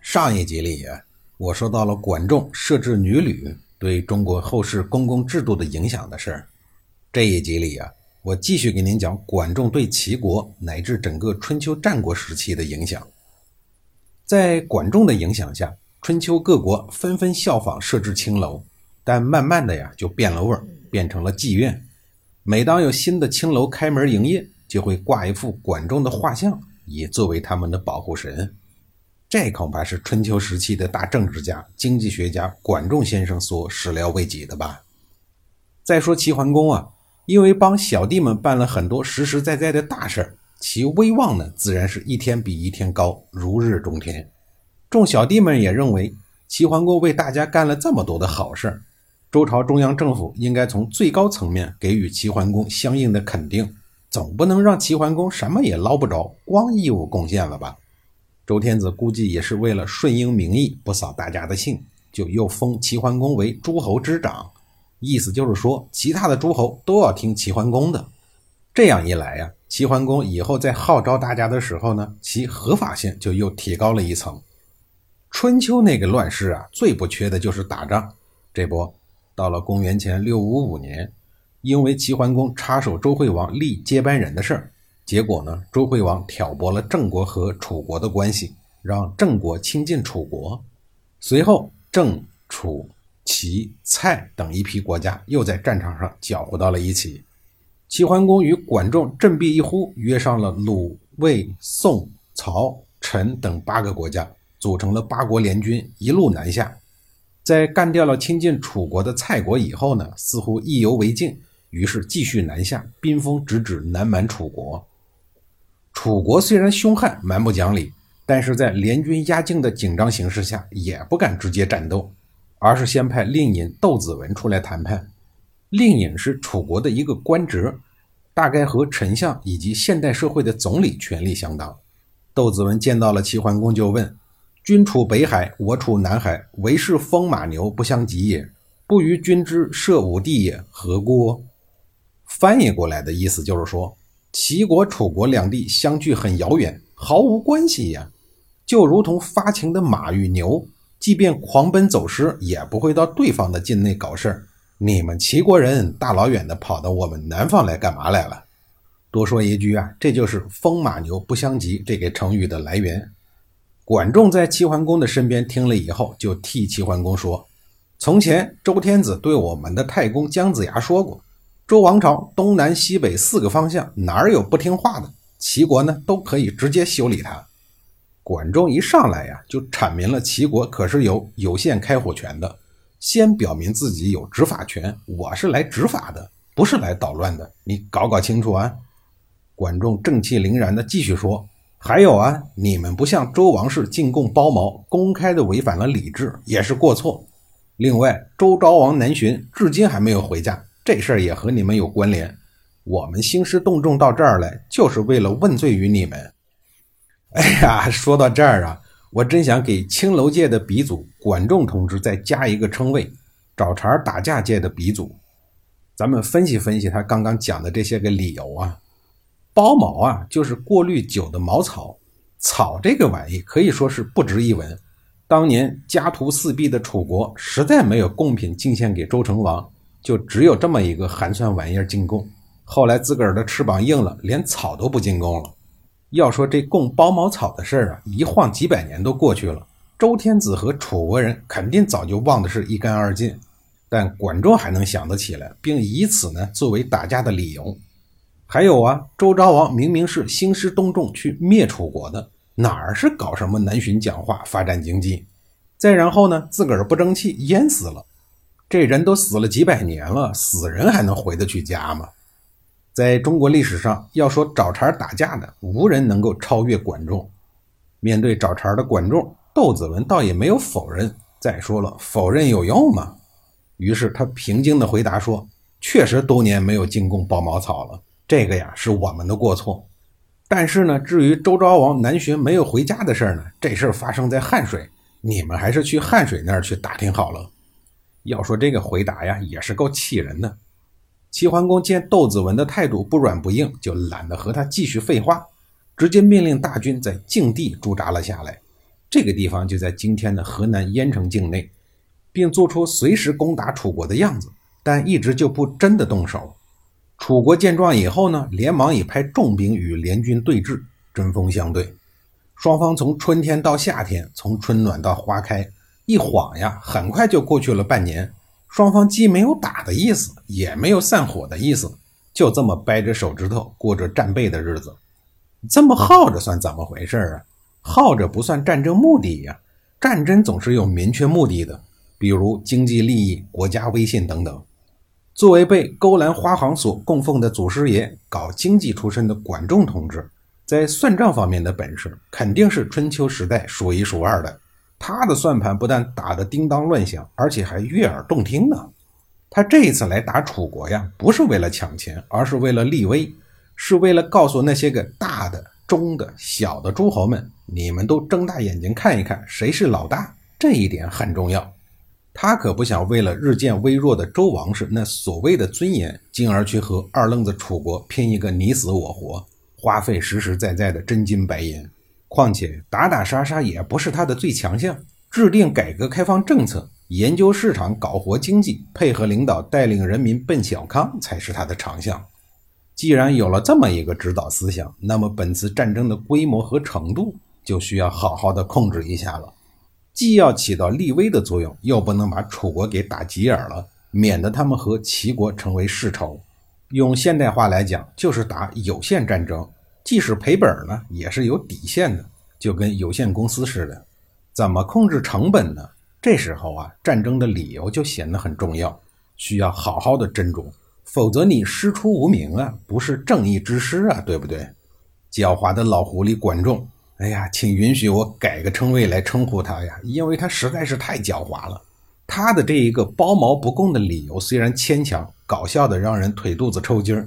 上一集里啊，我说到了管仲设置女闾对中国后世公共制度的影响的事儿。这一集里啊，我继续给您讲管仲对齐国乃至整个春秋战国时期的影响。在管仲的影响下，春秋各国纷纷效仿设置青楼，但慢慢的呀就变了味儿，变成了妓院。每当有新的青楼开门营业，就会挂一幅管仲的画像，以作为他们的保护神。这恐怕是春秋时期的大政治家、经济学家管仲先生所始料未及的吧。再说齐桓公啊，因为帮小弟们办了很多实实在在的大事儿，其威望呢自然是一天比一天高，如日中天。众小弟们也认为，齐桓公为大家干了这么多的好事儿，周朝中央政府应该从最高层面给予齐桓公相应的肯定，总不能让齐桓公什么也捞不着，光义务贡献了吧。周天子估计也是为了顺应民意，不扫大家的兴，就又封齐桓公为诸侯之长，意思就是说，其他的诸侯都要听齐桓公的。这样一来呀，齐桓公以后在号召大家的时候呢，其合法性就又提高了一层。春秋那个乱世啊，最不缺的就是打仗。这不，到了公元前六五五年，因为齐桓公插手周惠王立接班人的事儿。结果呢？周惠王挑拨了郑国和楚国的关系，让郑国亲近楚国。随后，郑、楚、齐、蔡等一批国家又在战场上搅和到了一起。齐桓公与管仲振臂一呼，约上了鲁、魏、宋、曹、陈等八个国家，组成了八国联军，一路南下。在干掉了亲近楚国的蔡国以后呢，似乎意犹未尽，于是继续南下，兵锋直指南蛮楚国。楚国虽然凶悍、蛮不讲理，但是在联军压境的紧张形势下，也不敢直接战斗，而是先派令尹窦子文出来谈判。令尹是楚国的一个官职，大概和丞相以及现代社会的总理权力相当。窦子文见到了齐桓公，就问：“君处北海，我处南海，唯是风马牛不相及也，不与君之设武地也，何故？”翻译过来的意思就是说。齐国、楚国两地相距很遥远，毫无关系呀，就如同发情的马与牛，即便狂奔走失，也不会到对方的境内搞事儿。你们齐国人大老远的跑到我们南方来干嘛来了？多说一句啊，这就是“风马牛不相及”这个成语的来源。管仲在齐桓公的身边听了以后，就替齐桓公说：“从前周天子对我们的太公姜子牙说过。”周王朝东南西北四个方向哪儿有不听话的？齐国呢都可以直接修理他。管仲一上来呀，就阐明了齐国可是有有限开火权的，先表明自己有执法权。我是来执法的，不是来捣乱的。你搞搞清楚啊！管仲正气凛然地继续说：“还有啊，你们不向周王室进贡包茅，公开的违反了礼制，也是过错。另外，周昭王南巡，至今还没有回家。”这事儿也和你们有关联，我们兴师动众到这儿来，就是为了问罪于你们。哎呀，说到这儿啊，我真想给青楼界的鼻祖管仲同志再加一个称谓——找茬打架界的鼻祖。咱们分析分析他刚刚讲的这些个理由啊。包茅啊，就是过滤酒的茅草，草这个玩意可以说是不值一文。当年家徒四壁的楚国，实在没有贡品进献给周成王。就只有这么一个寒酸玩意儿进贡，后来自个儿的翅膀硬了，连草都不进贡了。要说这贡包茅草的事儿啊，一晃几百年都过去了，周天子和楚国人肯定早就忘得是一干二净，但管仲还能想得起来，并以此呢作为打架的理由。还有啊，周昭王明明是兴师动众去灭楚国的，哪儿是搞什么南巡讲话发展经济？再然后呢，自个儿不争气淹死了。这人都死了几百年了，死人还能回得去家吗？在中国历史上，要说找茬打架的，无人能够超越管仲。面对找茬的管仲，窦子文倒也没有否认。再说了，否认有用吗？于是他平静地回答说：“确实多年没有进贡包茅草了，这个呀是我们的过错。但是呢，至于周昭王南巡没有回家的事儿呢，这事儿发生在汉水，你们还是去汉水那儿去打听好了。”要说这个回答呀，也是够气人的。齐桓公见窦子文的态度不软不硬，就懒得和他继续废话，直接命令大军在境地驻扎了下来。这个地方就在今天的河南淹城境内，并做出随时攻打楚国的样子，但一直就不真的动手。楚国见状以后呢，连忙以派重兵与联军对峙，针锋相对。双方从春天到夏天，从春暖到花开，一晃呀，很快就过去了半年。双方既没有打的意思，也没有散伙的意思，就这么掰着手指头过着战备的日子。这么耗着算怎么回事啊？耗着不算战争目的呀，战争总是有明确目的的，比如经济利益、国家威信等等。作为被勾栏花行所供奉的祖师爷，搞经济出身的管仲同志，在算账方面的本事肯定是春秋时代数一数二的。他的算盘不但打得叮当乱响，而且还悦耳动听呢。他这一次来打楚国呀，不是为了抢钱，而是为了立威，是为了告诉那些个大的、中的、小的诸侯们，你们都睁大眼睛看一看，谁是老大。这一点很重要。他可不想为了日渐微弱的周王室那所谓的尊严，进而去和二愣子楚国拼一个你死我活，花费实实在在的真金白银。况且打打杀杀也不是他的最强项，制定改革开放政策、研究市场、搞活经济、配合领导带领人民奔小康才是他的长项。既然有了这么一个指导思想，那么本次战争的规模和程度就需要好好的控制一下了。既要起到立威的作用，又不能把楚国给打急眼了，免得他们和齐国成为世仇。用现代话来讲，就是打有限战争。即使赔本呢，也是有底线的，就跟有限公司似的。怎么控制成本呢？这时候啊，战争的理由就显得很重要，需要好好的斟酌，否则你师出无名啊，不是正义之师啊，对不对？狡猾的老狐狸管仲，哎呀，请允许我改个称谓来称呼他呀，因为他实在是太狡猾了。他的这一个包毛不供的理由虽然牵强，搞笑的让人腿肚子抽筋儿。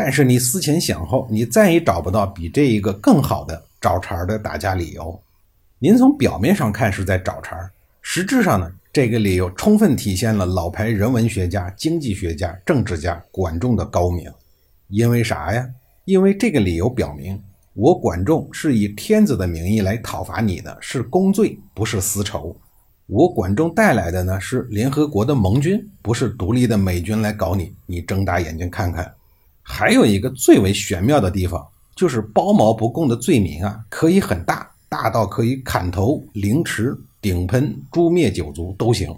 但是你思前想后，你再也找不到比这一个更好的找茬的打架理由。您从表面上看是在找茬，实质上呢，这个理由充分体现了老牌人文学家、经济学家、政治家管仲的高明。因为啥呀？因为这个理由表明，我管仲是以天子的名义来讨伐你的，是公罪，不是私仇。我管仲带来的呢是联合国的盟军，不是独立的美军来搞你。你睁大眼睛看看。还有一个最为玄妙的地方，就是包毛不供的罪名啊，可以很大，大到可以砍头、凌迟、顶喷、诛灭九族都行；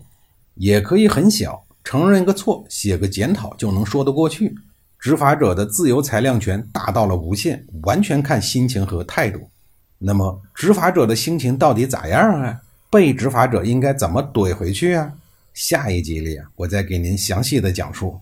也可以很小，承认个错、写个检讨就能说得过去。执法者的自由裁量权大到了无限，完全看心情和态度。那么，执法者的心情到底咋样啊？被执法者应该怎么怼回去啊？下一集里，我再给您详细的讲述。